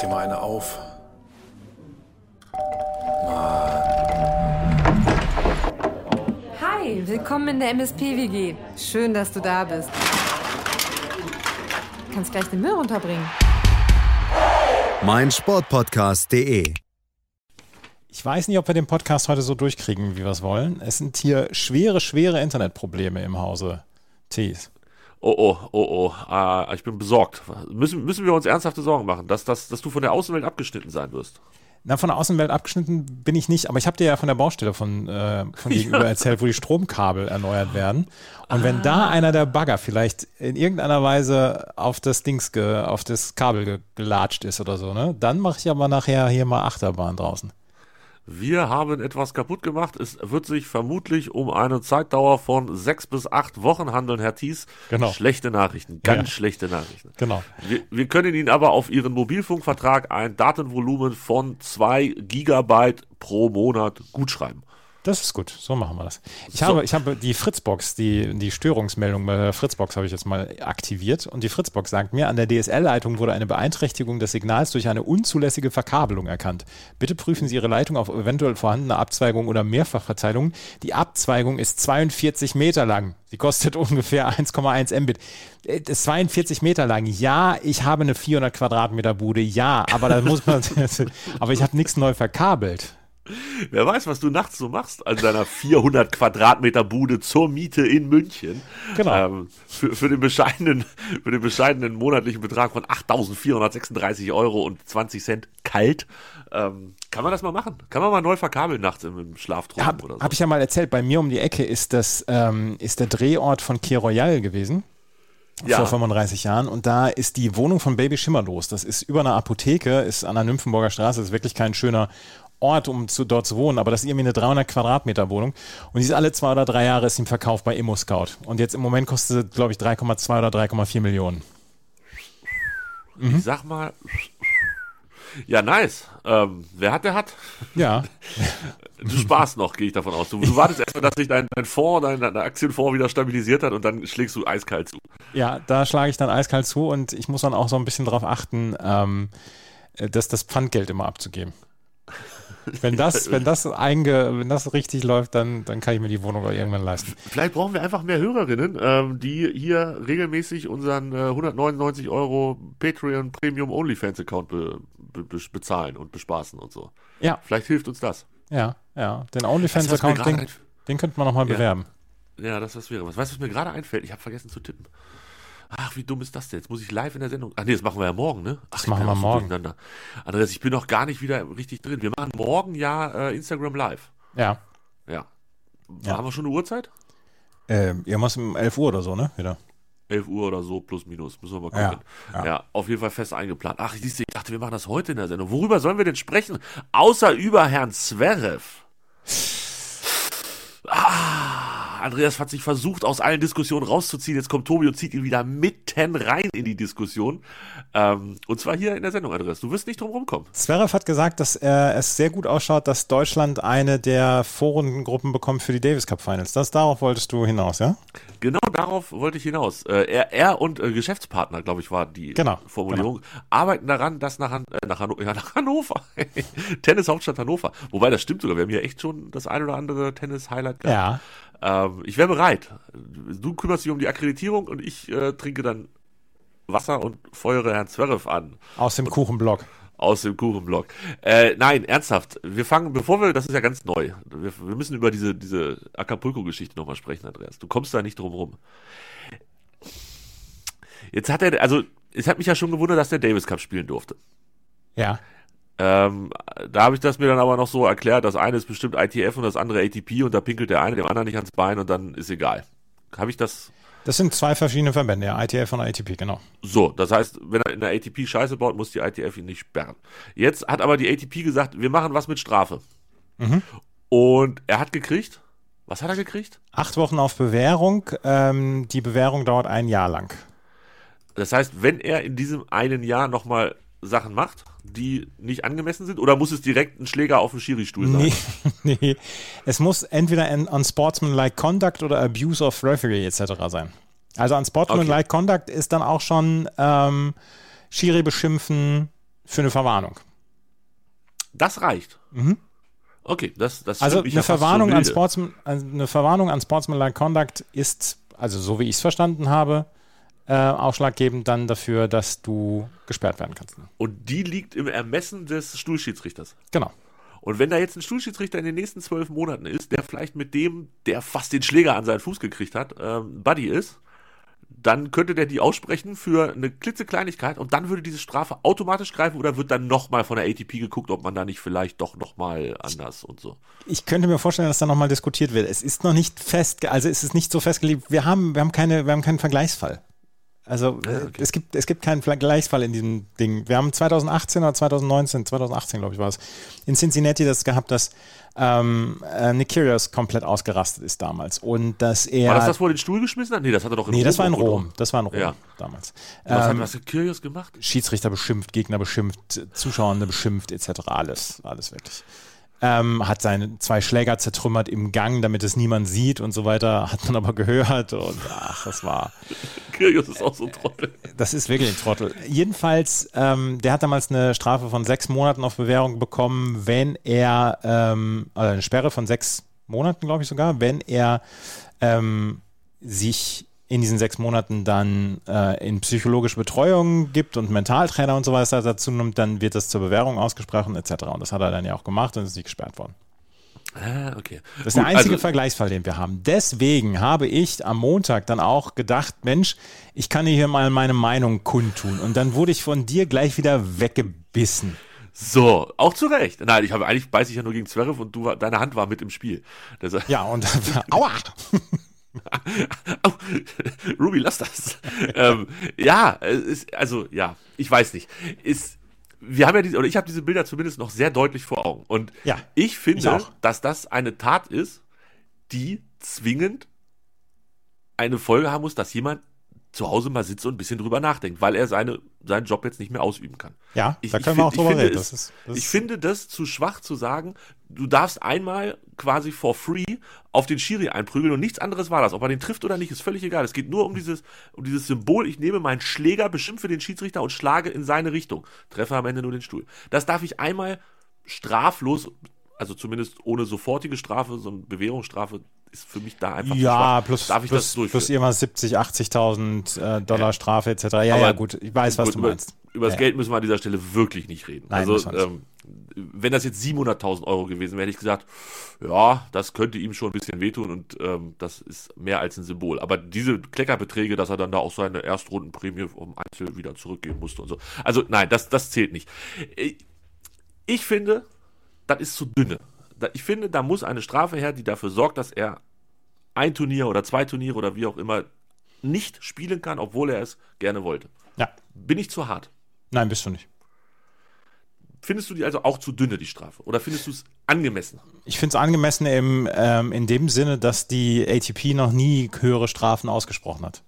dir mal eine auf. Hi, willkommen in der MSP-WG. Schön, dass du da bist. Du kannst gleich den Müll runterbringen. mein Sportpodcast.de. Ich weiß nicht, ob wir den Podcast heute so durchkriegen, wie wir es wollen. Es sind hier schwere, schwere Internetprobleme im Hause Tees. Oh, oh, oh, oh. Ah, ich bin besorgt. Müssen, müssen wir uns ernsthafte Sorgen machen, dass, dass, dass du von der Außenwelt abgeschnitten sein wirst? Na, von der Außenwelt abgeschnitten bin ich nicht, aber ich habe dir ja von der Baustelle von, äh, von gegenüber erzählt, wo die Stromkabel erneuert werden. Und wenn da einer der Bagger vielleicht in irgendeiner Weise auf das Dings, ge, auf das Kabel ge gelatscht ist oder so, ne, dann mache ich aber nachher hier mal Achterbahn draußen. Wir haben etwas kaputt gemacht. Es wird sich vermutlich um eine Zeitdauer von sechs bis acht Wochen handeln, Herr Thies. Genau. Schlechte Nachrichten, ganz Ja. schlechte Nachrichten. Genau. Wir, wir können Ihnen aber auf Ihren Mobilfunkvertrag ein Datenvolumen von zwei Gigabyte pro Monat gutschreiben. Das ist gut, so machen wir das. Ich habe, ich habe die Fritzbox, die, die Störungsmeldung bei der Fritzbox habe ich jetzt mal aktiviert und die Fritzbox sagt mir, an der DSL-Leitung wurde eine Beeinträchtigung des Signals durch eine unzulässige Verkabelung erkannt. Bitte prüfen Sie Ihre Leitung auf eventuell vorhandene Abzweigung oder Mehrfachverteilung. Die Abzweigung ist 42 Meter lang. Sie kostet ungefähr 1,1 Mbit. Äh, Das ist 42 Meter lang. Ja, ich habe eine 400 Quadratmeter Bude. Ja, aber da muss man, aber ich habe nichts neu verkabelt. Wer weiß, was du nachts so machst an deiner 400 Quadratmeter Bude zur Miete in München. Genau. Ähm, für, für, den bescheidenen, für den bescheidenen monatlichen Betrag von 8.436 Euro und 20 Cent kalt. Ähm, kann man das mal machen? Kann man mal neu verkabeln nachts im, im Schlaftraum Hab, oder so? hab ich ja mal erzählt, bei mir um die Ecke ist das ähm, ist der Drehort von Key Royal gewesen. Ja. Vor 35 Jahren. Und da ist die Wohnung von Baby Schimmerlos. Das ist über einer Apotheke, ist an der Nymphenburger Straße. Ist wirklich kein schöner Ort, um zu, dort zu wohnen. Aber das ist irgendwie eine 300 Quadratmeter Wohnung. Und die ist alle zwei oder drei Jahre ist im Verkauf bei Immo Scout. Und jetzt im Moment kostet sie, glaube ich, 3,2 oder 3,4 Millionen. Mhm. Ich sag mal. Ja, nice. Ähm, wer hat, der hat. Ja. Du sparst noch, gehe ich davon aus. Du, du wartest erstmal, dass sich dein, dein Fonds, dein, dein Aktienfonds wieder stabilisiert hat und dann schlägst du eiskalt zu. Ja, da schlage ich dann eiskalt zu und ich muss dann auch so ein bisschen darauf achten, ähm, dass das Pfandgeld immer abzugeben. Wenn das, wenn das einge, wenn das richtig läuft, dann, dann kann ich mir die Wohnung irgendwann leisten. Vielleicht brauchen wir einfach mehr Hörerinnen, ähm, die hier regelmäßig unseren äh, 199 Euro Patreon Premium OnlyFans Account be, be, be, bezahlen und bespaßen und so. Ja. Vielleicht hilft uns das. Ja, ja. Den OnlyFans-Account, gerade den, den könnte man nochmal Ja. bewerben. Ja, das was wäre was. Weißt du, was mir gerade einfällt? Ich habe vergessen zu tippen. Ach, wie dumm ist das denn? Jetzt muss ich live in der Sendung. Ach nee, das machen wir ja morgen, ne? Ach, Das ich machen wir morgen. durcheinander. Andreas, ich bin noch gar nicht wieder richtig drin. Wir machen morgen ja äh, Instagram Live. Ja. Ja. Ja. Haben wir schon eine Uhrzeit? Ähm, irgendwas um 11 Uhr oder so, ne? Wieder. 11 Uhr oder so, plus minus. Müssen wir mal Ja, gucken. ja. Ja, auf jeden Fall fest eingeplant. Ach, siehst du, ich dachte, wir machen das heute in der Sendung. Worüber sollen wir denn sprechen? Außer über Herrn Zverev. Andreas hat sich versucht, aus allen Diskussionen rauszuziehen. Jetzt kommt Tobi und zieht ihn wieder mitten rein in die Diskussion. Ähm, und zwar hier in der Sendung, Andreas. Du wirst nicht drum rumkommen. Zverev hat gesagt, dass er es sehr gut ausschaut, dass Deutschland eine der Vorrundengruppen bekommt für die Davis Cup Finals. Das darauf wolltest du hinaus, ja? Genau darauf wollte ich hinaus. Äh, er, er und äh, Geschäftspartner, glaube ich, war die Genau, Formulierung, arbeiten daran, dass nach, Han äh, nach, Hanno ja, nach Hannover, Tennis-Hauptstadt Hannover, wobei das stimmt sogar, wir haben hier echt schon das ein oder andere Tennis-Highlight gehabt. Ja. Ähm, ich wäre bereit. Du kümmerst dich um die Akkreditierung und ich äh, trinke dann Wasser und feuere Herrn Zverev an Aus dem Kuchenblock. aus dem Kuchenblock. Äh, nein, ernsthaft. Wir fangen, bevor wir, das ist ja ganz neu. Wir, wir müssen über diese, diese Acapulco-Geschichte nochmal sprechen, Andreas. Du kommst da nicht drum rum. Jetzt hat er, also, es hat mich ja schon gewundert, dass der Davis Cup spielen durfte. Ja. Ähm, da habe ich das mir dann aber noch so erklärt, das eine ist bestimmt ITF und das andere ATP und da pinkelt der eine dem anderen nicht ans Bein und dann ist egal. Habe ich das Das sind zwei verschiedene Verbände, ja, ITF und ITP, genau. So, das heißt, wenn er in der ATP Scheiße baut, muss die ITF ihn nicht sperren. Jetzt hat aber die ATP gesagt, wir machen was mit Strafe. Und er hat gekriegt, was hat er gekriegt? Acht Wochen auf Bewährung. Ähm, die Bewährung dauert ein Jahr lang. Das heißt, wenn er in diesem einen Jahr nochmal Sachen macht, die nicht angemessen sind, oder muss es direkt ein Schläger auf dem Schiri-Stuhl sein? Nee, nee. Es muss entweder ein unsportsmanlike conduct oder abuse of referee etc. sein. Also unsportsmanlike conduct ist dann auch schon ähm, Schiri beschimpfen, für eine Verwarnung. Das reicht. Okay, das, das Also eine Verwarnung, an. Sportsman, also eine Verwarnung an Sportsmanlike Conduct ist, also so wie ich es verstanden habe, äh, ausschlaggebend dann dafür, dass du gesperrt werden kannst. Und die liegt im Ermessen des Stuhlschiedsrichters. Genau. Und wenn da jetzt ein Stuhlschiedsrichter in den nächsten zwölf Monaten ist, der vielleicht mit dem, der fast den Schläger an seinen Fuß gekriegt hat, ähm, Buddy ist, dann könnte der die aussprechen für eine klitzekleinigkeit und dann würde diese Strafe automatisch greifen oder wird dann nochmal von der ATP geguckt, ob man da nicht vielleicht doch nochmal anders und so. Ich könnte mir vorstellen, dass da nochmal diskutiert wird. Es ist noch nicht fest, also es ist nicht so festgelegt. Wir haben, wir haben keine, wir haben keinen Vergleichsfall. Also Ja, äh, okay. es gibt, es gibt keinen Vergleichsfall in diesem Ding. Wir haben 2018 oder 2019, 2018 glaube ich war es, in Cincinnati das gehabt, dass ähm, äh, Nick Kyrgios komplett ausgerastet ist damals und dass er War das das, wo er den Stuhl geschmissen hat? Nee, das hat er doch in nee, das war in? Rom, das war in Rom Ja. damals. Was hat Ähm, was hat Kyrgios gemacht? Schiedsrichter beschimpft, Gegner beschimpft, Zuschauer beschimpft, etc. Alles, alles wirklich. Ähm, hat seine zwei Schläger zertrümmert im Gang, damit es niemand sieht und so weiter. Hat man aber gehört und ach, das war, Kyrgios ist auch so ein Trottel. das ist wirklich ein Trottel. Jedenfalls, ähm, der hat damals eine Strafe von sechs Monaten auf Bewährung bekommen, wenn er, ähm, also eine Sperre von sechs Monaten, glaube ich sogar, wenn er ähm, sich in diesen sechs Monaten dann äh, in psychologische Betreuung gibt und Mentaltrainer und so weiter dazu nimmt, dann wird das zur Bewährung ausgesprochen etc. Und das hat er dann ja auch gemacht und ist nicht gesperrt worden. Ah, okay. Das ist der Gut, einzige also, Vergleichsfall, den wir haben. Deswegen habe ich am Montag dann auch gedacht, Mensch, ich kann hier mal meine Meinung kundtun. Und dann wurde ich von dir gleich wieder weggebissen. So, auch zu Recht. Nein, ich habe eigentlich beiß ich ja nur gegen Zverev und du deine Hand war mit im Spiel. Das, Ja, und aua! Au, Ruby, lass das. ähm, ja, ist, also ja, ich weiß nicht. Ist, wir haben ja diese, oder ich habe diese Bilder zumindest noch sehr deutlich vor Augen. Und Ja, ich finde, ich dass das eine Tat ist, die zwingend eine Folge haben muss, dass jemand zu Hause mal sitzt und ein bisschen drüber nachdenkt, weil er seine, seinen Job jetzt nicht mehr ausüben kann. Ja, Ich, da ich können wir auch drüber ich finde reden. Es, Das ist, das ich finde das zu schwach zu sagen, du darfst einmal quasi for free auf den Schiri einprügeln und nichts anderes war das. Ob er den trifft oder nicht, ist völlig egal. Es geht nur um dieses, um dieses Symbol, ich nehme meinen Schläger, beschimpfe den Schiedsrichter und schlage in seine Richtung. Treffe am Ende nur den Stuhl. Das darf ich einmal straflos, also zumindest ohne sofortige Strafe, so eine Bewährungsstrafe ist für mich da einfach ja, plus, darf ich plus, das durchführen? plus irgendwas 70, 80.000 äh, Dollar Ja. Strafe etc. Ja, Aber ja, gut, ich weiß, was du über, meinst. Über das Ja. Geld müssen wir an dieser Stelle wirklich nicht reden. Nein, also, ähm, wenn das jetzt 700.000 Euro gewesen wäre, hätte ich gesagt, ja, das könnte ihm schon ein bisschen wehtun und ähm, das ist mehr als ein Symbol. Aber diese Kleckerbeträge, dass er dann da auch seine Erstrundenprämie um Einzel wieder zurückgeben musste und so. Also, nein, das, das zählt nicht. Ich, ich finde, das ist zu dünne. Ich finde, da muss eine Strafe her, die dafür sorgt, dass er ein Turnier oder zwei Turniere oder wie auch immer nicht spielen kann, obwohl er es gerne wollte. Ja, Bin ich zu hart? nein, bist du nicht. Findest du die also auch zu dünne, die Strafe? Oder findest du es angemessen? Ich finde es angemessen im, ähm, in dem Sinne, dass die ATP noch nie höhere Strafen ausgesprochen hat.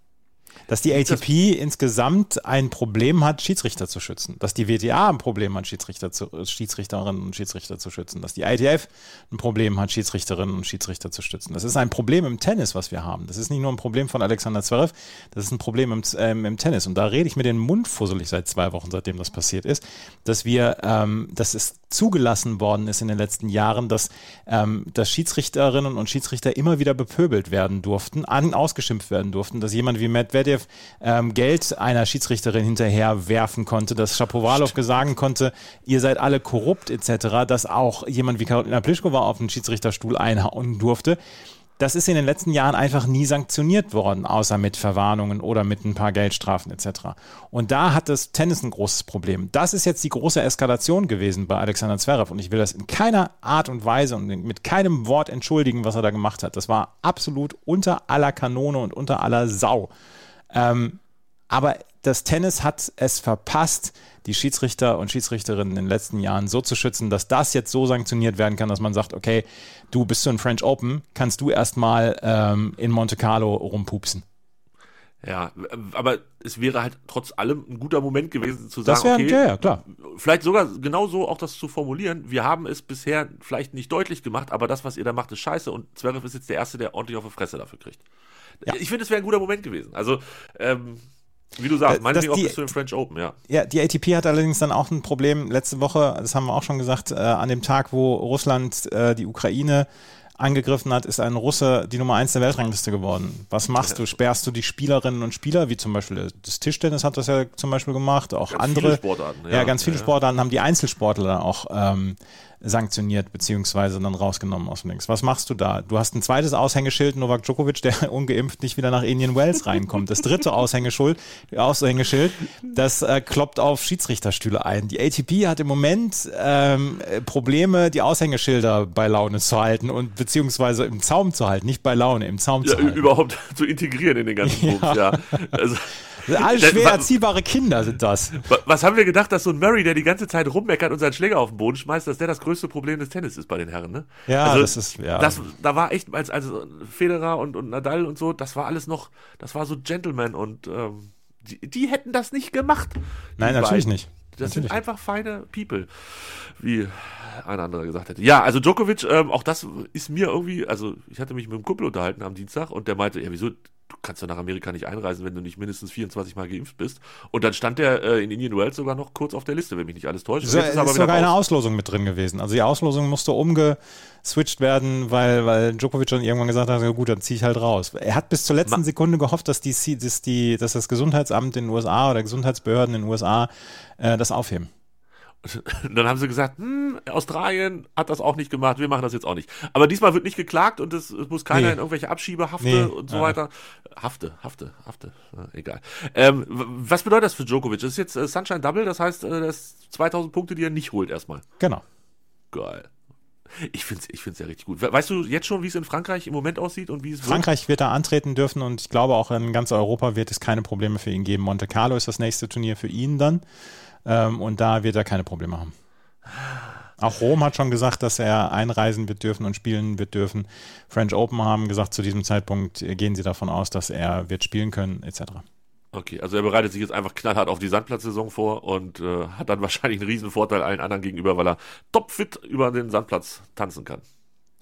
Dass die ATP insgesamt ein Problem hat, Schiedsrichter zu schützen. Dass die WTA ein Problem hat, Schiedsrichter zu, äh, Schiedsrichterinnen und Schiedsrichter zu schützen. Dass die ITF ein Problem hat, Schiedsrichterinnen und Schiedsrichter zu schützen. Das ist ein Problem im Tennis, was wir haben. Das ist nicht nur ein Problem von Alexander Zverev, das ist ein Problem im, ähm, im Tennis. Und da rede ich mir den Mund fusselig seit zwei Wochen, seitdem das passiert ist, dass wir, ähm, dass es zugelassen worden ist in den letzten Jahren, dass, ähm, dass Schiedsrichterinnen und Schiedsrichter immer wieder bepöbelt werden durften, an, ausgeschimpft werden durften, dass jemand wie Medvedev ähm, Geld einer Schiedsrichterin hinterher werfen konnte, dass Shapovalov sagen konnte, ihr seid alle korrupt etc., dass auch jemand wie Karolina Pliskova auf den Schiedsrichterstuhl einhauen durfte. Das ist in den letzten Jahren einfach nie sanktioniert worden, außer mit Verwarnungen oder mit ein paar Geldstrafen etc. Und da hat das Tennis ein großes Problem. Das ist jetzt die große Eskalation gewesen bei Alexander Zverev und ich will das in keiner Art und Weise und mit keinem Wort entschuldigen, was er da gemacht hat. Das war absolut unter aller Kanone und unter aller Sau. Ähm, aber das Tennis hat es verpasst, die Schiedsrichter und Schiedsrichterinnen in den letzten Jahren so zu schützen, dass das jetzt so sanktioniert werden kann, dass man sagt, okay, du bist du in French Open, kannst du erstmal ähm, in Monte Carlo rumpupsen. Ja, aber es wäre halt trotz allem ein guter Moment gewesen zu Das sagen, wäre, okay, ja, ja, klar. vielleicht sogar genauso auch das zu formulieren. Wir haben es bisher vielleicht nicht deutlich gemacht, aber das, was ihr da macht, ist scheiße und Zverev ist jetzt der Erste, der ordentlich auf die Fresse dafür kriegt. Ja. Ich finde, es wäre ein guter Moment gewesen. Also, ähm, Wie du sagst, Äh, meinetwegen auch bis zu den French Open, ja. Ja, die ATP hat allerdings dann auch ein Problem letzte Woche, das haben wir auch schon gesagt, äh, an dem Tag, wo Russland äh, die Ukraine angegriffen hat, ist ein Russe die Nummer eins der Weltrangliste geworden. Was machst du? Sperrst du die Spielerinnen und Spieler, wie zum Beispiel das Tischtennis hat das ja zum Beispiel gemacht, auch Ganz andere. viele Sportarten, Ja, ja. ganz viele Ja. Sportarten haben die Einzelsportler auch ähm, sanktioniert beziehungsweise dann rausgenommen aus dem Dings. Was machst du da? Du hast ein zweites Aushängeschild, Novak Djokovic, der ungeimpft nicht wieder nach Indian Wells reinkommt. Das dritte Aushängeschild, Aushängeschild das äh, kloppt auf Schiedsrichterstühle ein. Die ATP hat im Moment ähm, äh, Probleme, die Aushängeschilder bei Laune zu halten und beziehungsweise im Zaum zu halten, nicht bei Laune, im Zaum Ja, zu halten. überhaupt zu integrieren in den ganzen Bums, ja. Also, Alle Das- schwer erziehbare Kinder sind das. wa- was haben wir gedacht, dass so ein Murray, der die ganze Zeit rummeckert und seinen Schläger auf den Boden schmeißt, dass der das größte Problem des Tennis ist bei den Herren, ne? Ja, das ist- ja. Das, da war echt, als, als Federer und, und Nadal und so, das war alles noch, das war so Gentleman und ähm, die, die hätten das nicht gemacht. Nein, natürlich beiden. nicht. Das Natürlich. sind einfach feine People, wie ein anderer gesagt hätte. Ja, also Djokovic, ähm, auch das ist mir irgendwie, also ich hatte mich mit einem Kumpel unterhalten am Dienstag und der meinte, ja wieso, du kannst doch nach Amerika nicht einreisen, wenn du nicht mindestens 24 Mal geimpft bist. Und dann stand der äh, in Indian Wells sogar noch kurz auf der Liste, wenn mich nicht alles täuscht. So, ist ist er aber sogar eine raus. Auslosung mit drin gewesen. Also die Auslosung musste umgeswitcht werden, weil, weil Djokovic dann irgendwann gesagt hat, ja gut, dann ziehe ich halt raus. Er hat bis zur letzten Ma- Sekunde gehofft, dass, die, dass, die, dass das Gesundheitsamt in den USA oder Gesundheitsbehörden in den USA äh, das aufheben. Und dann haben sie gesagt, hm, Australien hat das auch nicht gemacht, wir machen das jetzt auch nicht. Aber diesmal wird nicht geklagt und es, es muss keiner Nee. in irgendwelche Abschiebehafte Nee, und so ja. weiter. Hafte, Hafte, Hafte, äh, egal. Ähm, was bedeutet das für Djokovic? Das ist jetzt äh, Sunshine Double, das heißt, äh, das ist 2000 Punkte, die er nicht holt erstmal. Genau. Geil. Ich finde es ich find's ja richtig gut. We- Weißt du jetzt schon, wie es in Frankreich im Moment aussieht und wie es wird? Frankreich wird da antreten dürfen und ich glaube auch in ganz Europa wird es keine Probleme für ihn geben. Monte Carlo ist das nächste Turnier für ihn dann ähm, und da wird er keine Probleme haben. Auch Rom hat schon gesagt, dass er einreisen wird dürfen und spielen wird dürfen. French Open haben gesagt, zu diesem Zeitpunkt gehen sie davon aus, dass er wird spielen können, etc. Okay, also er bereitet sich jetzt einfach knallhart auf die Sandplatzsaison vor und äh, hat dann wahrscheinlich einen riesen Vorteil allen anderen gegenüber, weil er topfit über den Sandplatz tanzen kann.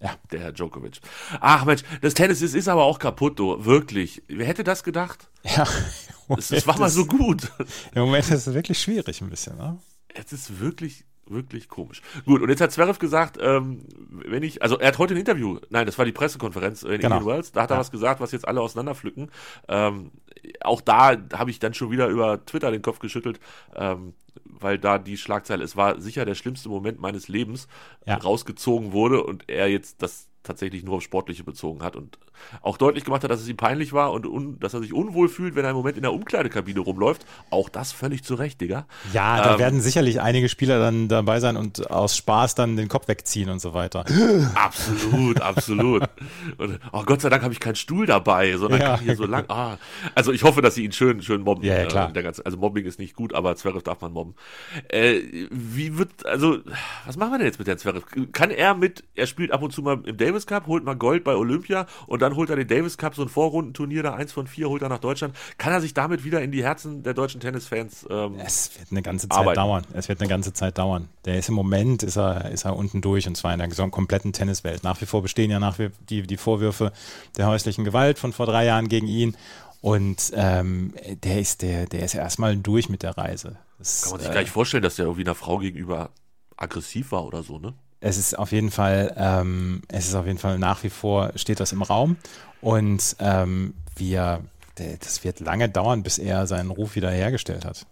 Ja. Der Herr Djokovic. Ach Mensch, das Tennis ist, ist aber auch kaputt, du. Wirklich. Wer hätte das gedacht? Ja, Das, das war mal so gut. Im Moment ist es wirklich schwierig ein bisschen. Ne? Es ist wirklich, wirklich komisch. Gut, und jetzt hat Zverev gesagt, ähm, wenn ich, also er hat heute ein Interview, nein, das war die Pressekonferenz in Genau. Indian Wells, da hat er Ja. was gesagt, was jetzt alle auseinanderpflücken. Ähm, auch da habe ich dann schon wieder über Twitter den Kopf geschüttelt, ähm, weil da die Schlagzeile, es war sicher der schlimmste Moment meines Lebens, Ja. rausgezogen wurde und er jetzt das tatsächlich nur auf Sportliche bezogen hat und auch deutlich gemacht hat, dass es ihm peinlich war und un, dass er sich unwohl fühlt, wenn er im Moment in der Umkleidekabine rumläuft. Auch das völlig zu Recht, Digga. Ja, da Ähm, werden sicherlich einige Spieler dann dabei sein und aus Spaß dann den Kopf wegziehen und so weiter. Absolut, absolut. Und, oh Gott sei Dank habe ich keinen Stuhl dabei, sondern Ja. kann hier so lang. Ah, also ich hoffe, dass sie ihn schön, schön mobben. Ja, ja, klar. Äh, der ganze, also Mobbing ist nicht gut, aber Zverev darf man mobben. Äh, wie wird, also, was machen wir denn jetzt mit der Zverev? Kann er mit, er spielt ab und zu mal im Davis Cup, holt mal Gold bei Olympia und dann holt er den Davis Cup, so ein Vorrundenturnier, da eins von vier, holt er nach Deutschland. Kann er sich damit wieder in die Herzen der deutschen Tennisfans ähm, Es wird eine ganze Zeit Arbeiten. dauern. Es wird eine ganze Zeit dauern. Der ist im Moment, ist er, ist er unten durch und zwar in der gesamten kompletten Tenniswelt. Nach wie vor bestehen ja nach wie die, die Vorwürfe der häuslichen Gewalt von vor drei Jahren gegen ihn. Und ähm, der ist, der, der ist erstmal durch mit der Reise. Das, kann man sich äh, gar nicht vorstellen, dass der irgendwie einer Frau gegenüber aggressiv war oder so, ne? Es ist auf jeden Fall, ähm, es ist auf jeden Fall nach wie vor steht das im Raum und ähm, wir, das wird lange dauern, bis er seinen Ruf wieder hergestellt hat.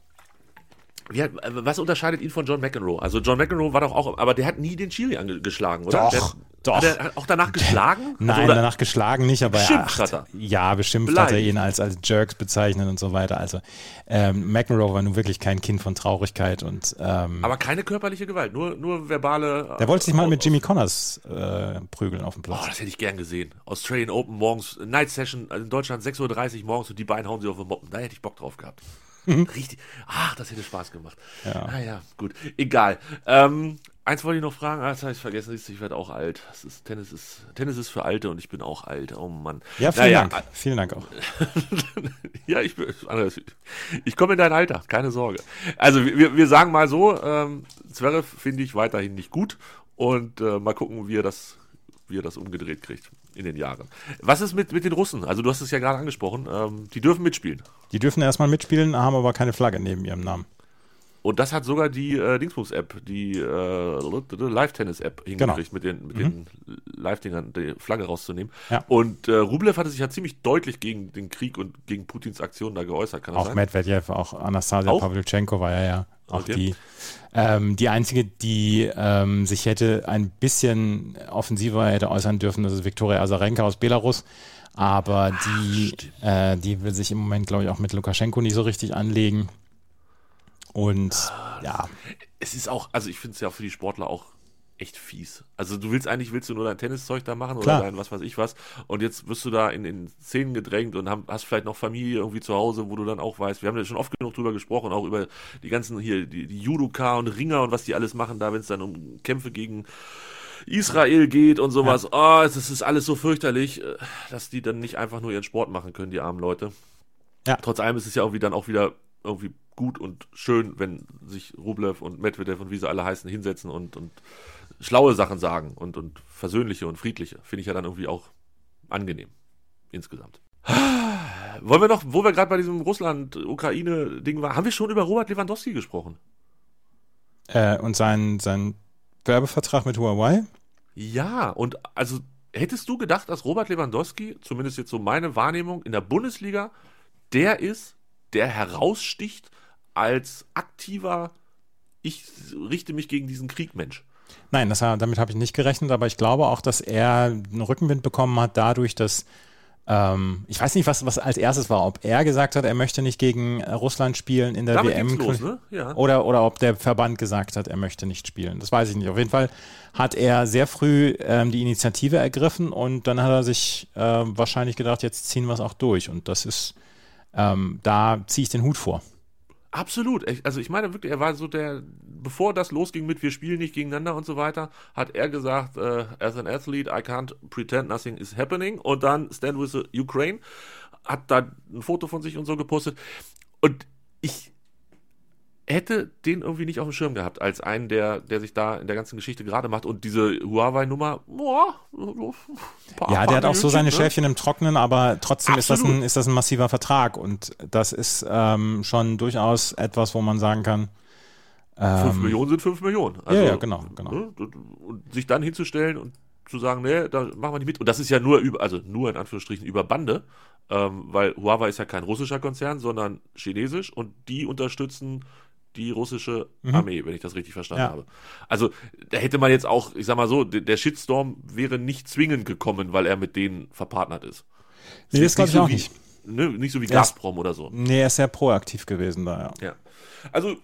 Äh, was unterscheidet ihn von John McEnroe? Also John McEnroe war doch auch, aber der hat nie den Schiri angeschlagen, oder? Doch, der, doch. Hat er auch danach geschlagen? Nein, also, danach geschlagen nicht, aber er, hat er. ja, beschimpft hat er ihn als, als Jerks bezeichnet und so weiter. Also ähm, McEnroe war nun wirklich kein Kind von Traurigkeit und ähm, aber keine körperliche Gewalt, nur, nur verbale. der wollte sich mal äh, mit Jimmy Connors äh, prügeln auf dem Oh, Platz. das hätte ich gern gesehen. Australian Open morgens, Night Session in Deutschland 6.30 Uhr morgens und die beiden hauen sie auf den Moppen. Da hätte ich Bock drauf gehabt. Richtig. Ach, das hätte Spaß gemacht. Mhm. Ja. Ah ja, gut. Egal. Ähm, eins wollte ich noch fragen, ah, das habe ich vergessen, ich werde auch alt. Ist, Tennis, ist, Tennis ist für Alte und ich bin auch alt. Oh Mann. Ja, vielen Naja, Dank. Vielen Dank auch. ja, ich, bin- ich komme in dein Alter, keine Sorge. Also wir, wir sagen mal so, ähm, Zverev finde ich weiterhin nicht gut und äh, mal gucken, wie er das, wie er das umgedreht kriegt. In den Jahren. Was ist mit, mit den Russen? Also du hast es ja gerade angesprochen, ähm, die dürfen mitspielen. Die dürfen erstmal mitspielen, haben aber keine Flagge neben ihrem Namen. Und das hat sogar die äh, Dingsbums-App, die äh, Live-Tennis-App hingekriegt, Genau. mit den, mit den Live-Dingern die Flagge rauszunehmen. Ja. Und äh, Rublev hatte sich ja ziemlich deutlich gegen den Krieg und gegen Putins Aktion da geäußert, kann das Auch sein? Medvedev, auch Anastasia Auch? Pavlyuchenko war ja ja auch Okay. die. Ähm, die einzige, die ähm, sich hätte ein bisschen offensiver hätte äußern dürfen, das ist Viktoria Azarenka aus Belarus. Aber die, äh, die will sich im Moment, glaube ich, auch mit Lukaschenko nicht so richtig anlegen. Und ja, es ist auch, also ich finde es ja für die Sportler auch echt fies. Also du willst eigentlich, willst du nur dein Tenniszeug da machen Klar. oder dein was weiß ich was und jetzt wirst du da in, in Szenen gedrängt und haben, hast vielleicht noch Familie irgendwie zu Hause, wo du dann auch weißt, wir haben ja schon oft genug drüber gesprochen, auch über die ganzen hier, die, die Judoka und Ringer und was die alles machen da, wenn es dann um Kämpfe gegen Israel geht und sowas. Oh, es ist- es ist alles so fürchterlich, äh, dass die dann nicht einfach nur ihren Sport machen können, die armen Leute. Ja. Trotz allem ist es ja irgendwie dann auch wieder irgendwie gut und schön, wenn sich Rublev und Medvedev und wie sie alle heißen hinsetzen und, und schlaue Sachen sagen und, und versöhnliche und friedliche. Finde ich ja dann irgendwie auch angenehm. Insgesamt. Wollen wir noch, wo wir gerade bei diesem Russland-Ukraine-Ding waren, haben wir schon über Robert Lewandowski gesprochen? äh, und sein, sein Werbevertrag mit Huawei? Ja, und also hättest du gedacht, dass Robert Lewandowski, zumindest jetzt so meine Wahrnehmung, in der Bundesliga der ist, der heraussticht als aktiver, ich richte mich gegen diesen Krieg Mensch? Nein, das, damit habe ich nicht gerechnet, aber ich glaube auch, dass er einen Rückenwind bekommen hat dadurch, dass ähm, ich weiß nicht, was, was als erstes war, ob er gesagt hat, er möchte nicht gegen äh, Russland spielen in der Damit WM. los, ne? Ja. Oder, oder ob der Verband gesagt hat, er möchte nicht spielen. Das weiß ich nicht. Auf jeden Fall hat er sehr früh ähm, die Initiative ergriffen und dann hat er sich äh, wahrscheinlich gedacht, jetzt ziehen wir es auch durch. Und das ist, ähm, da ziehe ich den Hut vor. Absolut. Also ich meine wirklich, er war so der, bevor das losging mit wir spielen nicht gegeneinander und so weiter, hat er gesagt, äh, as an athlete, I can't pretend nothing is happening und dann Stand with the Ukraine, hat da ein Foto von sich und so gepostet und ich hätte den irgendwie nicht auf dem Schirm gehabt, als einen, der, der sich da in der ganzen Geschichte gerade macht und diese Huawei-Nummer, boah, paar- Ja, der hat auch so seine ne? Schäfchen im Trocknen, aber trotzdem ist das, ein, ist das ein massiver Vertrag und das ist ähm, schon durchaus etwas, wo man sagen kann, Fünf ähm, Millionen sind fünf Millionen. Ja, ja, genau, genau. ne, Und sich dann hinzustellen und zu sagen, nee, da machen wir nicht mit. Und das ist ja nur über, also nur in Anführungsstrichen über Bande, ähm, weil Huawei ist ja kein russischer Konzern, sondern chinesisch und die unterstützen die russische Armee, wenn ich das richtig verstanden Mhm. Ja. habe. Also da hätte man jetzt auch, ich sag mal so, der Shitstorm wäre nicht zwingend gekommen, weil er mit denen verpartnert ist. Nee, das glaube ich so auch wie, nicht. Ne, nicht so wie Gazprom oder so. Nee, er ist sehr proaktiv gewesen da, ja. Ja. Also,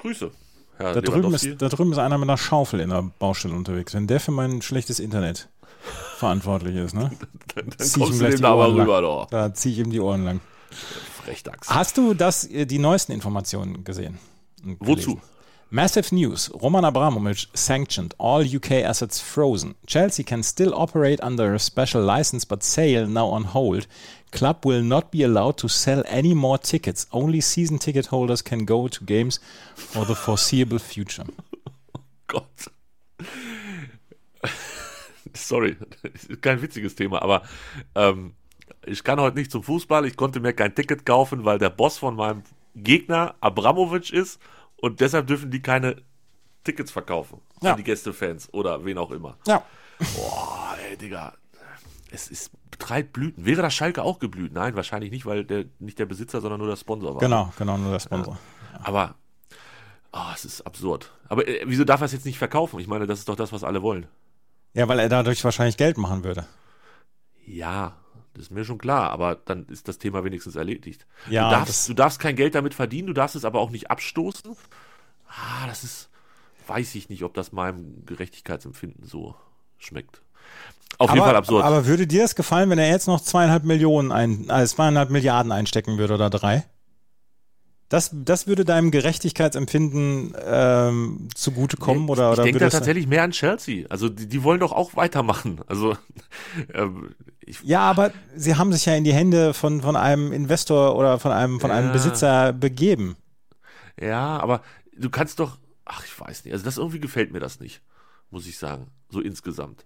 Grüße. Herr Da drüben, ist, da drüben ist einer mit einer Schaufel in der Baustelle unterwegs. Wenn der für mein schlechtes Internet verantwortlich ist, ne? dann dann zieh ich ihm kommst du dem die da aber Ohren lang. rüber, doch. Da ziehe ich ihm die Ohren lang. Frechdachs. Hast du das, äh, die neuesten Informationen gesehen? Wozu? Massive news. Roman Abramovich sanctioned. All UK assets frozen. Chelsea can still operate under a special license, but sale now on hold. Club will not be allowed to sell any more tickets. Only season ticket holders can go to games for the foreseeable future. Gott. Sorry, kein witziges Thema, aber ähm, ich kann heute nicht zum Fußball. Ich konnte mir kein Ticket kaufen, weil der Boss von meinem Gegner Abramovic ist und deshalb dürfen die keine Tickets verkaufen Ja. an die Gästefans oder wen auch immer. Ja. Boah, ey, Digga. Es ist treibt Blüten. Wäre das Schalke auch geblüht? Nein, wahrscheinlich nicht, weil der nicht der Besitzer, sondern nur der Sponsor war. Genau, genau, nur der Sponsor. Aber oh, es ist absurd. Aber äh, wieso darf er es jetzt nicht verkaufen? Ich meine, das ist doch das, was alle wollen. Ja, weil er dadurch wahrscheinlich Geld machen würde. Ja, das ist mir schon klar, aber dann ist das Thema wenigstens erledigt. Ja, du, darfst, du darfst kein Geld damit verdienen, du darfst es aber auch nicht abstoßen. Ah, das ist, weiß ich nicht, ob das meinem Gerechtigkeitsempfinden so schmeckt. Auf jeden Fall absurd. Aber würde dir das gefallen, wenn er jetzt noch zweieinhalb Millionen ein, äh, zweieinhalb Milliarden einstecken würde oder drei? Das, das würde deinem Gerechtigkeitsempfinden ähm, zugutekommen Nee, oder, ich, ich denke da tatsächlich mehr an Chelsea. Also die, die wollen doch auch weitermachen. Also ähm, ich, Ja, aber sie haben sich ja in die Hände von, von einem Investor oder von einem, von einem Ja. Besitzer begeben. ja, aber du kannst doch, ach ich weiß nicht, also das irgendwie gefällt mir das nicht, muss ich sagen, so insgesamt.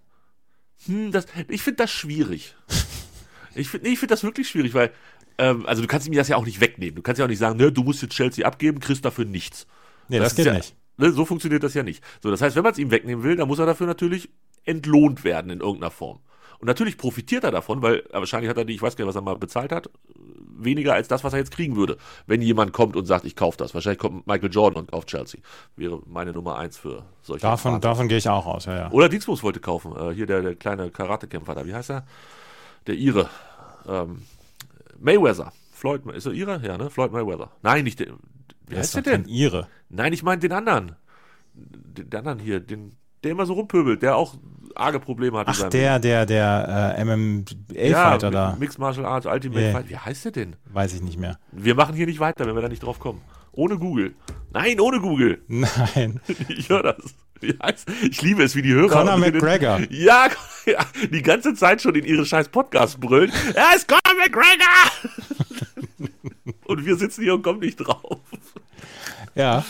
Hm, das, ich finde das schwierig. Ich finde nee, ich find das wirklich schwierig, weil, ähm, also du kannst ihm das ja auch nicht wegnehmen. Du kannst ja auch nicht sagen, ne, du musst jetzt Chelsea abgeben, kriegst dafür nichts. Nee, das, ist geht ja, nicht. Ne, so funktioniert das ja nicht. So, das heißt, wenn man es ihm wegnehmen will, dann muss er dafür natürlich entlohnt werden in irgendeiner Form. Und natürlich profitiert er davon, weil wahrscheinlich hat er die, ich weiß gar nicht, was er mal bezahlt hat, weniger als das, was er jetzt kriegen würde, wenn jemand kommt und sagt, ich kaufe das. Wahrscheinlich kommt Michael Jordan und kauft Chelsea. Wäre meine Nummer eins für solche Davon, davon gehe ich auch aus, ja, ja. Oder Dingsbus wollte kaufen. Äh, hier der, der kleine Karatekämpfer da. Wie heißt er? Der Ire. Ähm, Mayweather. Floyd, ist er Ire? Ja, ne? Floyd Mayweather. Nein, nicht der. Wie heißt der denn? Ire. Nein, ich meine den anderen. Den, den anderen hier, den, der immer so rumpöbelt, der auch arge Probleme hat. Ach, der, der, der äh, MMA-Fighter ja, da. Mixed Martial Arts, Ultimate Yeah. Fight. Wie heißt der denn? Weiß ich nicht mehr. Wir machen hier nicht weiter, wenn wir da nicht drauf kommen. Ohne Google. Nein, ohne Google. Nein. Ich höre das. Ich liebe es, wie die Hörer. Conor McGregor. Ja, die ganze Zeit schon in ihre scheiß Podcast brüllen. Er ist Conor McGregor! und wir sitzen hier und kommen nicht drauf. Ja.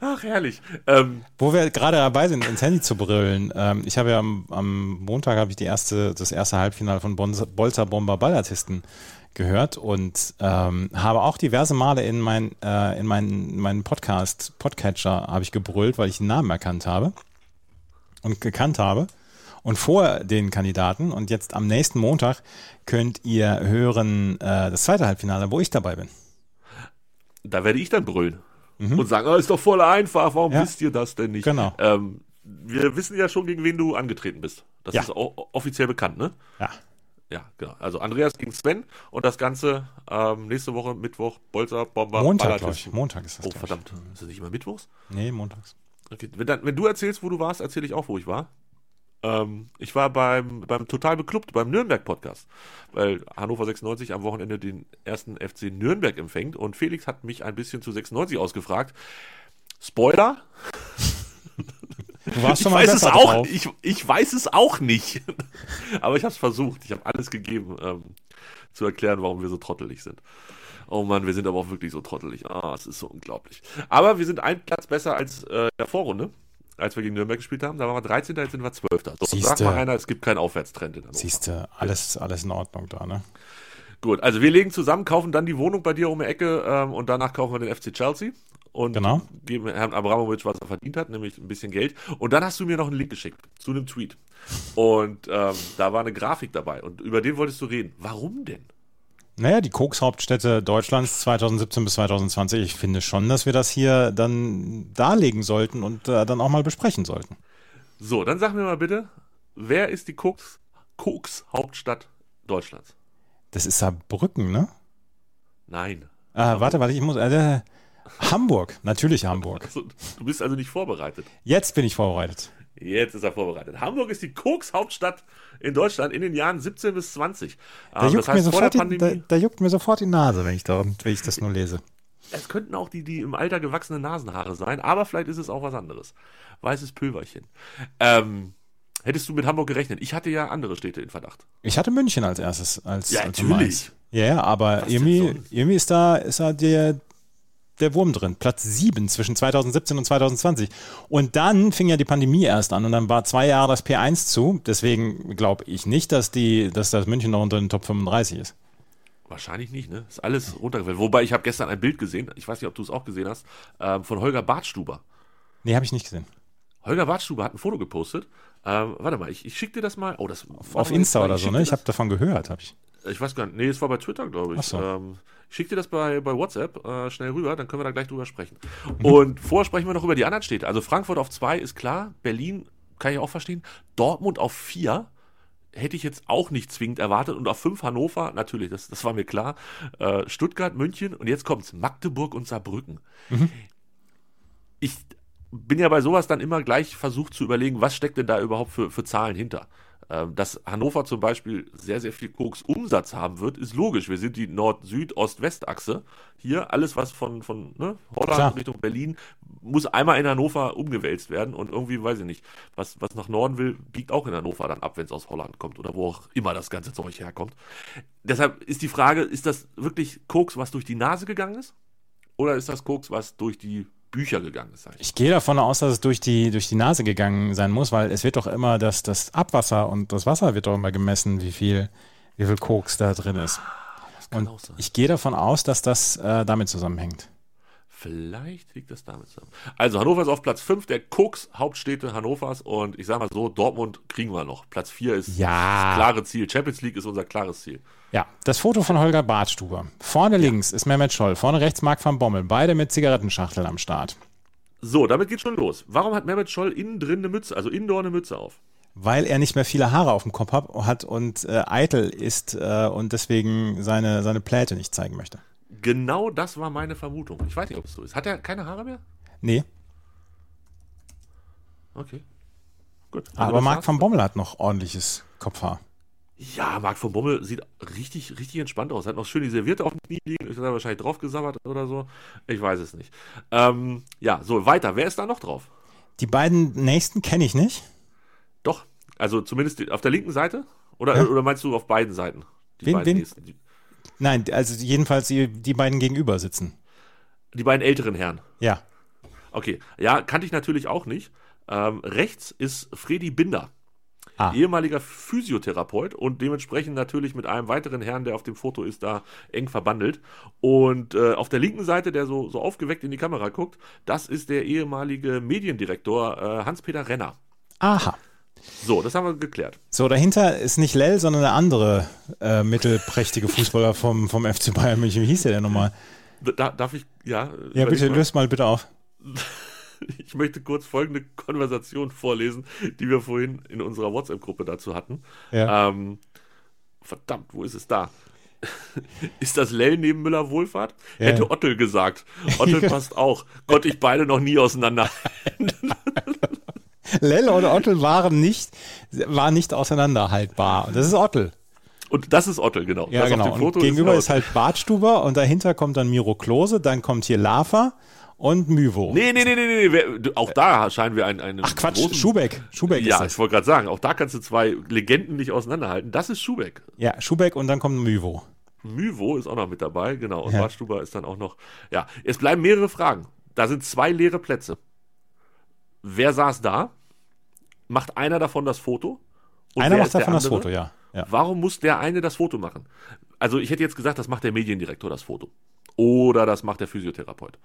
Ach, herrlich. Ähm, Wo wir gerade dabei sind, ins Handy zu brüllen. Ähm, ich habe ja am, am Montag habe ich die erste, das erste Halbfinale von Bonza- Bolzer Bomber Ballartisten gehört und ähm, habe auch diverse Male in mein, äh, in meinen, meinen Podcast, Podcatcher habe ich gebrüllt, weil ich den Namen erkannt habe und gekannt habe. Und vor den Kandidaten und jetzt am nächsten Montag könnt ihr hören äh, das zweite Halbfinale, wo ich dabei bin. da werde ich dann brüllen. Und sagen, oh, ist doch voll einfach, warum Mhm. Ja. wisst ihr das denn nicht? Genau. Ähm, wir wissen ja schon, gegen wen du angetreten bist. Das Ja. ist offiziell bekannt, ne? Ja. Ja, genau. Also Andreas gegen Sven und das Ganze ähm, nächste Woche, Mittwoch, Bolzer, Bomber, Montag, glaube ich. Montag ist das. Oh, verdammt. Ist das nicht immer Mittwochs? Nee, montags. Okay. Wenn, dann, wenn du erzählst, wo du warst, erzähle ich auch, wo ich war. Ähm, ich war beim, beim Total Beklubbt, beim Nürnberg-Podcast, weil Hannover 96 am Wochenende den ersten FC Nürnberg empfängt und Felix hat mich ein bisschen zu 96 ausgefragt. Spoiler, Du warst ich schon mal weiß, es auch, drauf. ich, ich weiß es auch nicht. Aber ich habe es versucht. Ich habe alles gegeben, ähm, zu erklären, warum wir so trottelig sind. Oh Mann, wir sind aber auch wirklich so trottelig. Ah, es ist so unglaublich. Aber wir sind ein Platz besser als äh, in der Vorrunde, als wir gegen Nürnberg gespielt haben. Da waren wir 13. Jetzt sind wir 12. So, sag Siehste. mal einer, es gibt keinen Aufwärtstrend in Hannover. Siehst du, alles, alles in Ordnung da, ne? Gut, also wir legen zusammen, kaufen dann die Wohnung bei dir um die Ecke ähm, und danach kaufen wir den FC Chelsea und Genau. geben Herrn Abramovic, was er verdient hat, nämlich ein bisschen Geld. Und dann hast du mir noch einen Link geschickt zu einem Tweet. Und ähm, da war eine Grafik dabei und über den wolltest du reden. Warum denn? Naja, die Koks-Hauptstädte Deutschlands 2017 bis 2020. Ich finde schon, dass wir das hier dann darlegen sollten und äh, dann auch mal besprechen sollten. So, dann sag mir mal bitte, wer ist die Koks, Koks Hauptstadt Deutschlands? Das ist Saarbrücken, ne? Nein. Äh, warte, warte, ich muss. Äh, Hamburg, natürlich Hamburg. Also, du bist also nicht vorbereitet. Jetzt bin ich vorbereitet. Jetzt ist er vorbereitet. Hamburg ist die Koks-Hauptstadt in Deutschland in den Jahren 17 bis 20. Da Ähm, juckt, mir heißt, sofort die, da, da juckt mir sofort die Nase, wenn ich, da, wenn ich das nur lese. Es könnten auch die, die im Alter gewachsenen Nasenhaare sein, aber vielleicht ist es auch was anderes. Weißes Pülverchen. Ähm, hättest du mit Hamburg gerechnet? Ich hatte ja andere Städte in Verdacht. Ich hatte München als erstes. Als, Ja, als natürlich. Ja, ja, aber Was irgendwie, irgendwie ist da, ist da der, der Wurm drin. Platz 7 zwischen 2017 und 2020. Und dann fing ja die Pandemie erst an und dann war zwei Jahre das P1 zu. Deswegen glaube ich nicht, dass, die, dass das München noch unter den Top 35 ist. Wahrscheinlich nicht, ne? Ist alles runtergefallen. Wobei ich habe gestern ein Bild gesehen, ich weiß nicht, ob du es auch gesehen hast, ähm, von Holger Bartstuber. Nee, habe ich nicht gesehen. Holger Bartstuber hat ein Foto gepostet. Ähm, warte mal, ich, ich schicke dir das mal. Oh, das Auf Insta oder so, ne? Ich habe davon gehört, habe ich. Ich weiß gar nicht. Nee, es war bei Twitter, glaube ich. So. Ähm, ich schicke dir das bei, bei WhatsApp äh, schnell rüber, dann können wir da gleich drüber sprechen. Mhm. Und vorher sprechen wir noch über die anderen Städte. Also Frankfurt auf zwei ist klar, Berlin kann ich auch verstehen. Dortmund auf vier hätte ich jetzt auch nicht zwingend erwartet. Und auf fünf Hannover, natürlich, das, das war mir klar. Äh, Stuttgart, München und jetzt kommt's Magdeburg und Saarbrücken. Mhm. Ich bin ja bei sowas dann immer gleich versucht zu überlegen, was steckt denn da überhaupt für, für Zahlen hinter. Ähm, Dass Hannover zum Beispiel sehr, sehr viel Koks-Umsatz haben wird, ist logisch. Wir sind die Nord-Süd-Ost-West-Achse. Hier, alles, was von, von ne, Holland Klar. Richtung Berlin, muss einmal in Hannover umgewälzt werden. Und irgendwie, weiß ich nicht, was, was nach Norden will, biegt auch in Hannover dann ab, wenn es aus Holland kommt oder wo auch immer das ganze Zeug herkommt. Deshalb ist die Frage, ist das wirklich Koks, was durch die Nase gegangen ist? Oder ist das Koks, was durch die Bücher gegangen ist. Ich. Ich gehe davon aus, dass es durch die, durch die Nase gegangen sein muss, weil es wird doch immer das, das Abwasser und das Wasser wird doch immer gemessen, wie viel, wie viel Koks da drin ist. kann Und ich gehe davon aus, dass das äh, damit zusammenhängt. Vielleicht liegt das damit zusammen. Also Hannover ist auf Platz 5 der Koks Hauptstädte Hannovers und ich sage mal so, Dortmund kriegen wir noch. Platz 4 ist Ja. das klare Ziel. Champions League ist unser klares Ziel. Ja, das Foto von Holger Bartstuber. Vorne links ist Mehmet Scholl, vorne rechts Marc van Bommel, beide mit Zigarettenschachteln am Start. So, damit geht schon los. Warum hat Mehmet Scholl innen drin eine Mütze, also indoor eine Mütze auf? Weil er nicht mehr viele Haare auf dem Kopf hat und äh, eitel ist äh, und deswegen seine, seine Pläte nicht zeigen möchte. Genau das war meine Vermutung. Ich weiß nicht, ob es so ist. Hat er keine Haare mehr? Nee, Okay. Gut. Aber Marc van Bommel hat noch ordentliches Kopfhaar. Ja, Marc von Bommel sieht richtig, richtig entspannt aus. Hat noch schön die Serviette auf dem Knie liegen. Ist er wahrscheinlich drauf gesabbert oder so. Ich weiß es nicht. Ähm, ja, so, weiter. Wer ist da noch drauf? Die beiden nächsten kenne ich nicht. Doch. Also zumindest auf der linken Seite? Oder, Ja. oder meinst du auf beiden Seiten? Die Wen- beiden wen? nächsten. Nein, also jedenfalls die, die beiden gegenüber sitzen. die beiden älteren Herren. Ja. Okay. Ja, kannte ich natürlich auch nicht. Ähm, rechts ist Fredi Binder. Ah. Ehemaliger Physiotherapeut und dementsprechend natürlich mit einem weiteren Herrn, der auf dem Foto ist, da eng verbandelt. Und äh, auf der linken Seite, der so, so aufgeweckt in die Kamera guckt, das ist der ehemalige Mediendirektor äh, Hans-Peter Renner. Aha. So, das haben wir geklärt. So, dahinter ist nicht Lell, sondern der andere äh, mittelprächtige Fußballer vom, vom FC Bayern München. Wie hieß der denn nochmal? Da, darf ich, ja. Ja, bitte, mal. löst mal bitte auf. Ich möchte kurz folgende Konversation vorlesen, die wir vorhin in unserer WhatsApp-Gruppe dazu hatten. Ja. Ähm, verdammt, wo ist es da? ist das Lell neben Müller Wohlfahrt? Ja. Hätte Ottel gesagt. Ottel passt auch. Konnte ich beide noch nie auseinander. Lell und Ottel waren nicht, waren nicht auseinanderhaltbar. Und das ist Ottel. Und das ist Ottel, genau. Ja, das genau. gegenüber ist, ist halt Bartstuber und dahinter kommt dann Miro Klose, dann kommt hier Lava und Müvo. Nee, nee, nee, nee, nee. Auch da scheinen wir einen, einen Ach Quatsch, großen, Schubeck. Schubeck Ja, ist ich wollte gerade sagen, auch da kannst du zwei Legenden nicht auseinanderhalten. Das ist Schubeck. Ja, Schubeck und dann kommt Müvo. Müvo ist auch noch mit dabei, genau. Und Ja. Bartstuber ist dann auch noch. Ja, es bleiben mehrere Fragen. Da sind zwei leere Plätze. Wer saß da? Macht einer davon das Foto? Und Einer macht davon das? Foto, ja. ja. Warum muss der eine das Foto machen? Also ich hätte jetzt gesagt, das macht der Mediendirektor das Foto. Oder das macht der Physiotherapeut.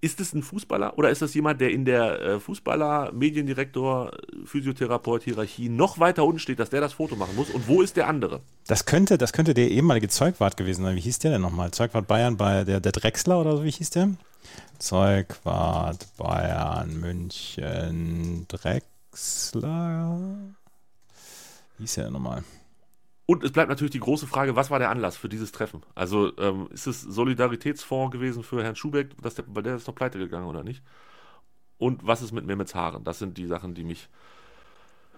Ist es ein Fußballer oder ist das jemand, der in der äh, Fußballer, Mediendirektor, Physiotherapeut-Hierarchie noch weiter unten steht, dass der das Foto machen muss? Und wo ist der andere? Das könnte, das könnte der ehemalige Zeugwart gewesen sein. Wie hieß der denn nochmal? Zeugwart Bayern bei der, der Drechsler oder so, wie hieß der? Zeugwart Bayern München Drechsler. Wie hieß der denn nochmal? Und es bleibt natürlich die große Frage, was war der Anlass für dieses Treffen? Also ähm, ist es Solidaritätsfonds gewesen für Herrn Schubeck, dass der, weil der ist doch pleite gegangen oder nicht? Und was ist mit Mehmets Haaren? Das sind die Sachen, die mich.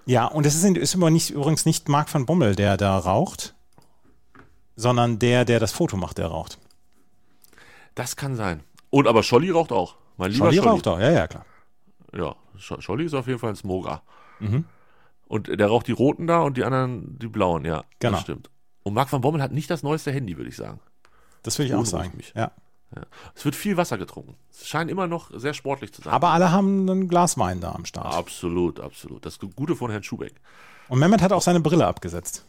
Ja, und es ist, ist nicht, übrigens nicht Marc van Bommel, der da raucht, sondern der, der das Foto macht, der raucht. Das kann sein. Und aber Scholli raucht auch. Mein lieber Scholli Scholli. raucht auch, ja, ja, klar. Ja, Sch- Scholli ist auf jeden Fall ein Smoger. Mhm. Und der raucht die roten da und die anderen die blauen, ja. Genau. Das stimmt. Und Marc van Bommel hat nicht das neueste Handy, würde ich sagen. Das will ich auch sagen. mich. Ja. Ja. Es wird viel Wasser getrunken. Es scheint immer noch sehr sportlich zu sein. Aber alle haben ein Glas Wein da am Start. absolut, absolut. Das Gute von Herrn Schubeck. Und Mehmet hat auch seine Brille abgesetzt.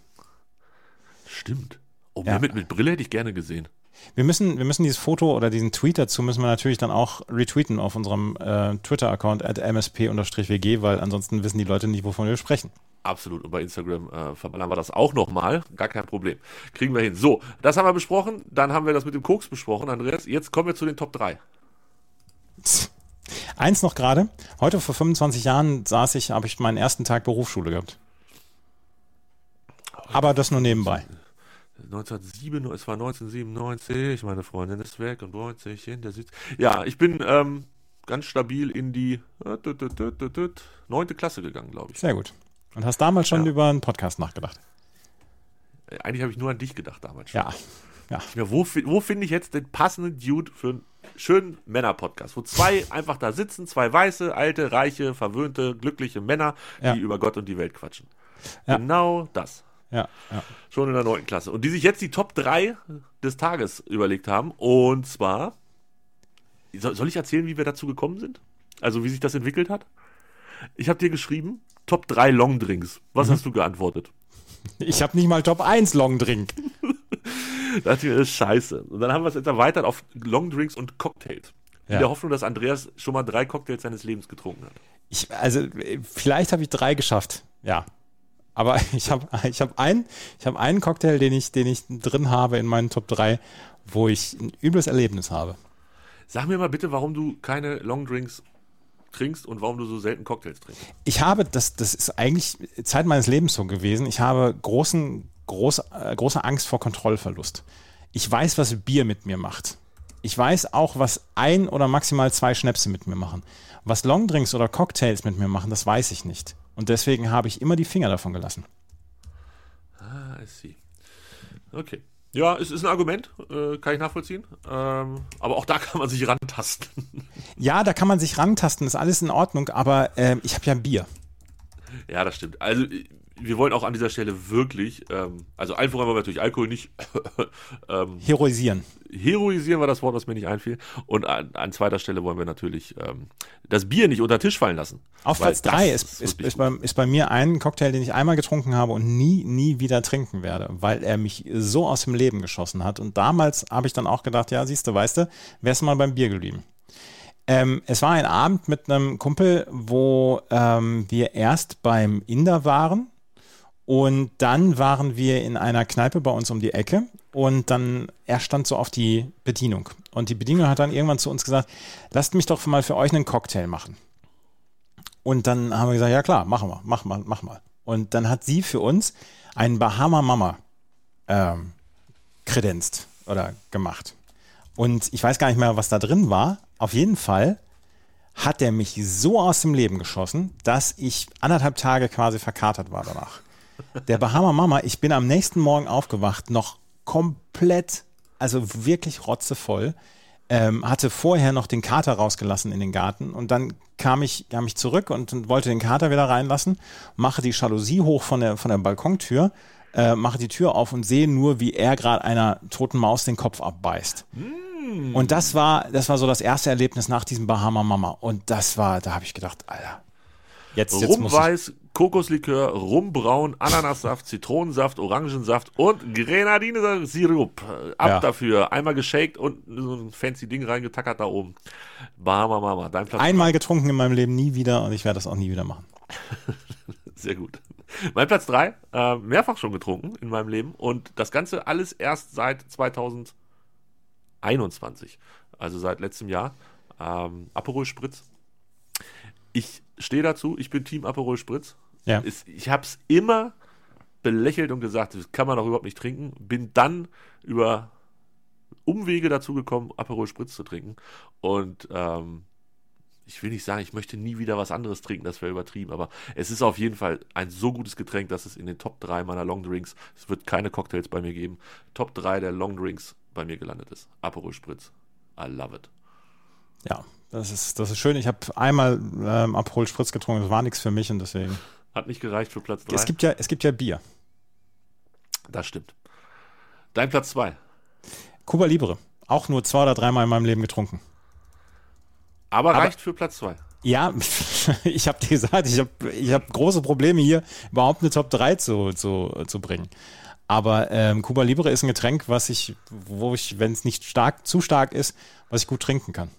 Stimmt. Oh, Ja. mit, mit Brille hätte ich gerne gesehen. Wir müssen, wir müssen dieses Foto oder diesen Tweet dazu müssen wir natürlich dann auch retweeten auf unserem äh, Twitter-Account at msp-wg, weil ansonsten wissen die Leute nicht, wovon wir sprechen. Absolut. Und bei Instagram äh, verballern wir das auch nochmal. Gar kein Problem. Kriegen wir hin. So, das haben wir besprochen. Dann haben wir das mit dem Koks besprochen, Andreas. Jetzt kommen wir zu den Top 3. Eins noch gerade. Heute vor 25 Jahren saß ich, habe ich meinen ersten Tag Berufsschule gehabt. Aber das nur nebenbei. 1907, es war 1997, meine Freundin ist weg und freut sich in der Süd. Ja, ich bin ähm, ganz stabil in die äh, neunte Klasse gegangen, glaube ich. Sehr gut. Und hast damals schon Ja. über einen Podcast nachgedacht. Äh, Eigentlich habe ich nur an dich gedacht damals schon. Ja. Ja. Ja, wo wo finde ich jetzt den passenden Dude für einen schönen Männer-Podcast? Wo zwei einfach da sitzen, zwei weiße, alte, reiche, verwöhnte, glückliche Männer, Ja. die über Gott und die Welt quatschen. Ja. Genau das. Ja. ja. Schon in der neunten Klasse. Und die sich jetzt die Top 3 des Tages überlegt haben. Und zwar soll, ich erzählen, wie wir dazu gekommen sind? Also wie sich das entwickelt hat? Ich habe dir geschrieben, Top 3 Longdrinks. Was Mhm. hast du geantwortet? Ich habe nicht mal Top 1 Longdrink. Das ist scheiße. Und dann haben wir es jetzt erweitert auf Longdrinks und Cocktails. In Ja. der Hoffnung, dass Andreas schon mal drei Cocktails seines Lebens getrunken hat. Ich, also vielleicht habe ich drei geschafft, ja. Aber ich habe ich hab einen, ich hab einen Cocktail, den ich, den ich drin habe in meinen Top 3, wo ich ein übles Erlebnis habe. Sag mir mal bitte, warum du keine Longdrinks trinkst und warum du so selten Cocktails trinkst. Ich habe, das, das ist eigentlich Zeit meines Lebens so gewesen, ich habe großen, groß, äh, große Angst vor Kontrollverlust. Ich weiß, was Bier mit mir macht. Ich weiß auch, was ein oder maximal zwei Schnäpse mit mir machen. Was Longdrinks oder Cocktails mit mir machen, das weiß ich nicht. Und deswegen habe ich immer die Finger davon gelassen. Ah, I see. Okay. Ja, es ist ein Argument, äh, kann ich nachvollziehen. Ähm, aber auch da kann man sich rantasten. Ja, da kann man sich rantasten, ist alles in Ordnung, aber ähm, ich habe ja ein Bier. ja, das stimmt. Also, äh, wir wollen auch an dieser Stelle wirklich, ähm, also allen voran wollen wir natürlich Alkohol nicht ähm, Heroisieren. heroisieren, war das Wort, was mir nicht einfiel. Und an, an zweiter Stelle wollen wir natürlich ähm, das Bier nicht unter den Tisch fallen lassen. Auf Platz das 3 ist, ist, ist, bei, ist bei mir ein Cocktail, den ich einmal getrunken habe und nie, nie wieder trinken werde, weil er mich so aus dem Leben geschossen hat. Und damals habe ich dann auch gedacht, ja, siehst du, weißt du, wärst du mal beim Bier geblieben. Ähm, es war ein Abend mit einem Kumpel, wo ähm, wir erst beim Inder waren und dann waren wir in einer Kneipe bei uns um die Ecke und dann, er stand so auf die Bedienung. Und die Bedienung hat dann irgendwann zu uns gesagt, lasst mich doch mal für euch einen Cocktail machen. Und dann haben wir gesagt, ja klar, machen wir, mach mal, mach mal. Und dann hat sie für uns einen Bahama Mama ähm, kredenzt oder gemacht. Und ich weiß gar nicht mehr, was da drin war. Auf jeden Fall hat er mich so aus dem Leben geschossen, dass ich anderthalb Tage quasi verkatert war danach. Der Bahama Mama, ich bin am nächsten Morgen aufgewacht, noch komplett, also wirklich rotzevoll. Ähm, hatte vorher noch den Kater rausgelassen in den Garten und dann kam ich, kam ich zurück und, und wollte den Kater wieder reinlassen, mache die Jalousie hoch von der, von der Balkontür, äh, mache die Tür auf und sehe nur, wie er gerade einer toten Maus den Kopf abbeißt. Und das war, das war so das erste Erlebnis nach diesem Bahama Mama. Und das war, da habe ich gedacht, Alter, jetzt, jetzt muss ich, Rumweiß, Kokoslikör, Rumbraun, Ananassaft, Zitronensaft, Orangensaft und Grenadine-Sirup. Ab Ja. dafür. Einmal geshakt und so ein fancy Ding reingetackert da oben. Bahama Mama, dein Platz. einmal getrunken in meinem Leben, nie wieder und ich werde das auch nie wieder machen. Sehr gut. Mein Platz 3, äh, mehrfach schon getrunken in meinem Leben und das Ganze alles erst seit 2021, also seit letztem Jahr. Ähm, Aperol Spritz. Ich stehe dazu, ich bin Team Aperol Spritz. Ja. Ist, ich habe es immer belächelt und gesagt, das kann man doch überhaupt nicht trinken. Bin dann über Umwege dazu gekommen, Aperol Spritz zu trinken. Und ähm, ich will nicht sagen, ich möchte nie wieder was anderes trinken, das wäre übertrieben, aber es ist auf jeden Fall ein so gutes Getränk, dass es in den Top 3 meiner Long Drinks, es wird keine Cocktails bei mir geben, Top 3 der Long Drinks bei mir gelandet ist. Aperol Spritz. I love it. Ja, das ist, das ist schön. Ich habe einmal ähm, Aperol Spritz getrunken, das war nichts für mich und deswegen. Hat nicht gereicht für Platz 3. Es gibt ja, es gibt ja Bier. das stimmt. Dein Platz 2. Cuba Libre. Auch nur zwei oder dreimal in meinem Leben getrunken. Aber, Aber- reicht für Platz 2. Ja, ich habe dir gesagt, ich habe ich hab große Probleme hier, überhaupt eine Top 3 zu, zu, zu bringen. Aber ähm, Cuba Libre ist ein Getränk, was ich, wo ich, wenn es nicht stark, zu stark ist, was ich gut trinken kann.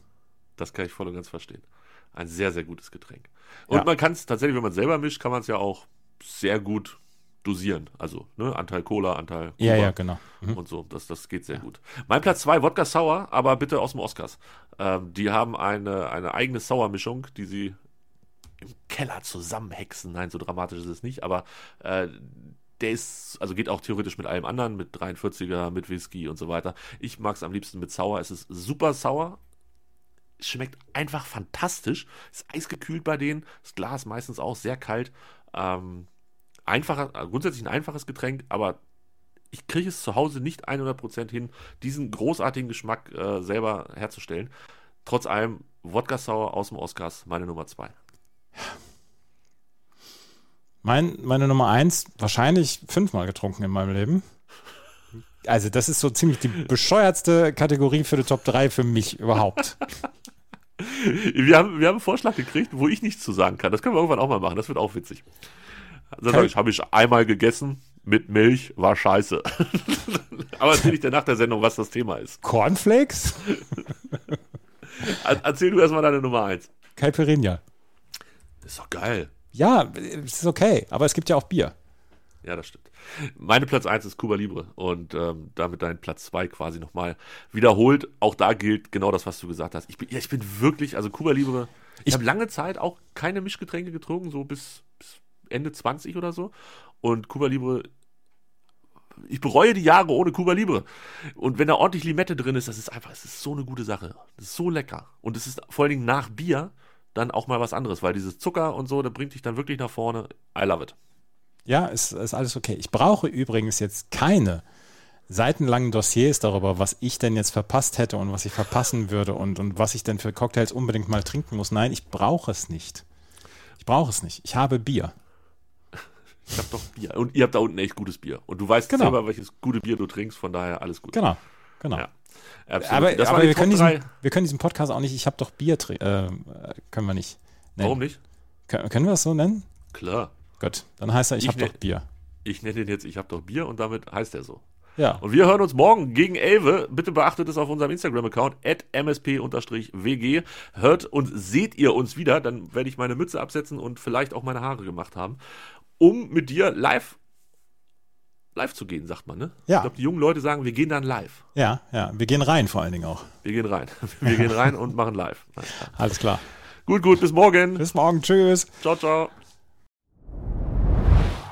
Das kann ich voll und ganz verstehen. Ein sehr, sehr gutes Getränk. Und Ja. man kann es tatsächlich, wenn man es selber mischt, kann man es ja auch sehr gut dosieren. Also ne, Anteil Cola, Anteil Ja, Kuba ja, genau. Mhm. und so. Das, das geht sehr gut. Mein Platz 2, Wodka Sour, aber bitte aus dem Oscars. Ähm, die haben eine, eine eigene Sauermischung, die sie im Keller zusammenhexen. Nein, so dramatisch ist es nicht, aber äh, der ist, also geht auch theoretisch mit allem anderen, mit 43er, mit Whisky und so weiter. Ich mag es am liebsten mit sauer. Es ist super sauer. Schmeckt einfach fantastisch. Ist eisgekühlt bei denen. Das Glas meistens auch sehr kalt. Ähm, einfacher, äh, grundsätzlich ein einfaches Getränk, aber ich kriege es zu Hause nicht 100% hin, diesen großartigen Geschmack äh, selber herzustellen. Trotz allem, Wodka Sour aus dem Oscars, meine Nummer 2. Mein, meine Nummer eins, wahrscheinlich fünfmal getrunken in meinem Leben. Also, das ist so ziemlich die bescheuertste Kategorie für die Top 3 für mich überhaupt. Wir haben, wir haben einen Vorschlag gekriegt, wo ich nichts zu sagen kann. Das können wir irgendwann auch mal machen. Das wird auch witzig. Dann sage ich, habe ich einmal gegessen mit Milch, war scheiße. Aber erzähl ich dir nach der Sendung, was das Thema ist. Cornflakes? Er- Erzähl du erstmal deine Nummer eins. Caipirinha. Ist doch geil. Ja, es ist okay, aber es gibt ja auch Bier. Ja, das stimmt. Meine Platz 1 ist Cuba Libre und ähm, damit dein Platz 2 quasi nochmal wiederholt. Auch da gilt genau das, was du gesagt hast. Ich bin, ja, ich bin wirklich, also Cuba Libre, ich, Ich- habe lange Zeit auch keine Mischgetränke getrunken, so bis, bis Ende 20 oder so. Und Cuba Libre, ich bereue die Jahre ohne Cuba Libre. Und wenn da ordentlich Limette drin ist, das ist einfach, es ist so eine gute Sache. Das ist so lecker. Und es ist vor allen Dingen nach Bier dann auch mal was anderes, weil dieses Zucker und so, der bringt dich dann wirklich nach vorne. I love it. Ja, ist, ist alles okay. Ich brauche übrigens jetzt keine seitenlangen Dossiers darüber, was ich denn jetzt verpasst hätte und was ich verpassen würde und, und was ich denn für Cocktails unbedingt mal trinken muss. Nein, ich brauche es nicht. Ich brauche es nicht. Ich habe Bier. Ich hab doch Bier. Und ihr habt da unten echt gutes Bier. Und du weißt Genau. selber, welches gute Bier du trinkst, von daher alles gut. Genau, genau. Ja. Absolut. Aber, aber wir, können diesen, wir können diesen Podcast auch nicht, ich habe doch Bier, äh, können wir nicht. nennen. Warum nicht? Können, können wir das so nennen? Klar. Gut, dann heißt er, ich, Ich habe ne- doch Bier. Ich nenne den jetzt, ich hab doch Bier und damit heißt er so. Ja, Und wir hören uns morgen gegen 11. Bitte beachtet es auf unserem Instagram-Account, msp-wg. Hört und seht ihr uns wieder, dann werde ich meine Mütze absetzen und vielleicht auch meine Haare gemacht haben, um mit dir live live zu gehen, sagt man, ne? Ja. Ich glaube, die jungen Leute sagen, wir gehen dann live. ja, ja. Wir gehen rein vor allen Dingen auch. Wir gehen rein. Wir gehen rein und machen live. Alles klar. Gut, gut, bis morgen. Bis morgen. Tschüss. Ciao, ciao.